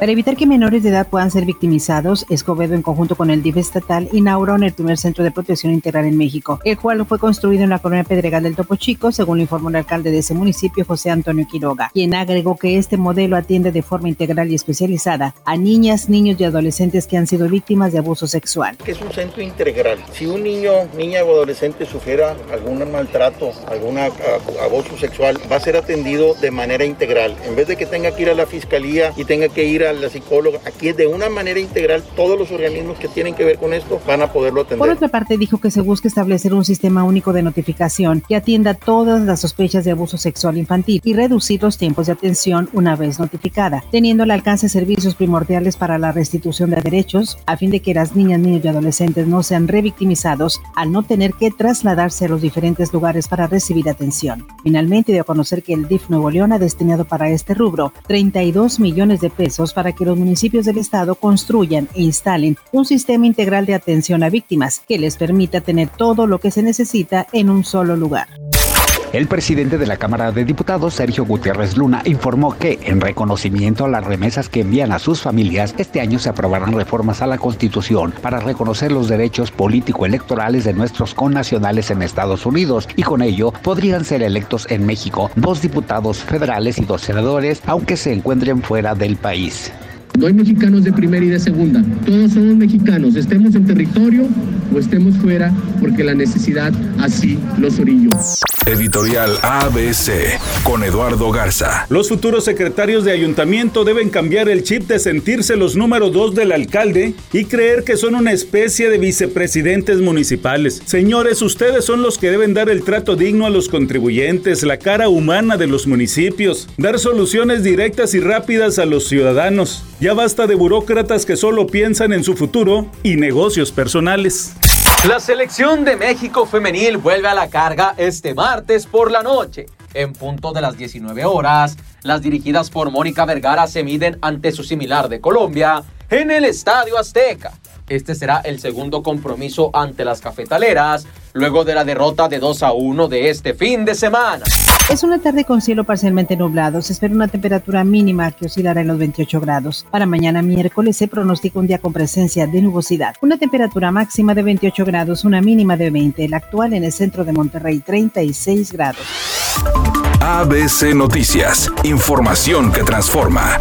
Para evitar que menores de edad puedan ser victimizados, Escobedo, en conjunto con el DIF estatal, inauguró el primer centro de protección integral en México, el cual fue construido en la colonia Pedregal del Topo Chico, según lo informó el alcalde de ese municipio, José Antonio Quiroga, quien agregó que este modelo atiende de forma integral y especializada a niñas, niños y adolescentes que han sido víctimas de abuso sexual. Es un centro integral. Si un niño, niña o adolescente sufriera algún maltrato, algún abuso sexual, va a ser atendido de manera integral. En vez de que tenga que ir a la fiscalía y tenga que ir a la psicóloga. Aquí de una manera integral todos los organismos que tienen que ver con esto van a poderlo atender. Por otra parte, dijo que se busca establecer un sistema único de notificación que atienda todas las sospechas de abuso sexual infantil y reducir los tiempos de atención una vez notificada, teniendo al alcance servicios primordiales para la restitución de derechos a fin de que las niñas, niños y adolescentes no sean revictimizados al no tener que trasladarse a los diferentes lugares para recibir atención. Finalmente, dio a conocer que el DIF Nuevo León ha destinado para este rubro 32 millones de pesos para que los municipios del estado construyan e instalen un sistema integral de atención a víctimas que les permita tener todo lo que se necesita en un solo lugar. El presidente de la Cámara de Diputados, Sergio Gutiérrez Luna, informó que, en reconocimiento a las remesas que envían a sus familias, este año se aprobarán reformas a la Constitución para reconocer los derechos político-electorales de nuestros connacionales en Estados Unidos y con ello podrían ser electos en México dos diputados federales y dos senadores, aunque se encuentren fuera del país. No hay mexicanos de primera y de segunda. Todos somos mexicanos, estemos en territorio o estemos fuera, porque la necesidad así los orilló. Editorial ABC con Eduardo Garza. Los futuros secretarios de ayuntamiento deben cambiar el chip de sentirse los número dos del alcalde y creer que son una especie de vicepresidentes municipales. Señores, ustedes son los que deben dar el trato digno a los contribuyentes, la cara humana de los municipios, dar soluciones directas y rápidas a los ciudadanos. Ya basta de burócratas que solo piensan en su futuro y negocios personales. La selección de México femenil vuelve a la carga este martes por la noche. En punto de las 19 horas, las dirigidas por Mónica Vergara se miden ante su similar de Colombia en el Estadio Azteca. Este será el segundo compromiso ante las cafetaleras, luego de la derrota de 2 a 1 de este fin de semana. Es una tarde con cielo parcialmente nublado. Se espera una temperatura mínima que oscilará en los 28 grados. Para mañana miércoles se pronostica un día con presencia de nubosidad. Una temperatura máxima de 28 grados, una mínima de 20. El actual en el centro de Monterrey, 36 grados. ABC Noticias. Información que transforma.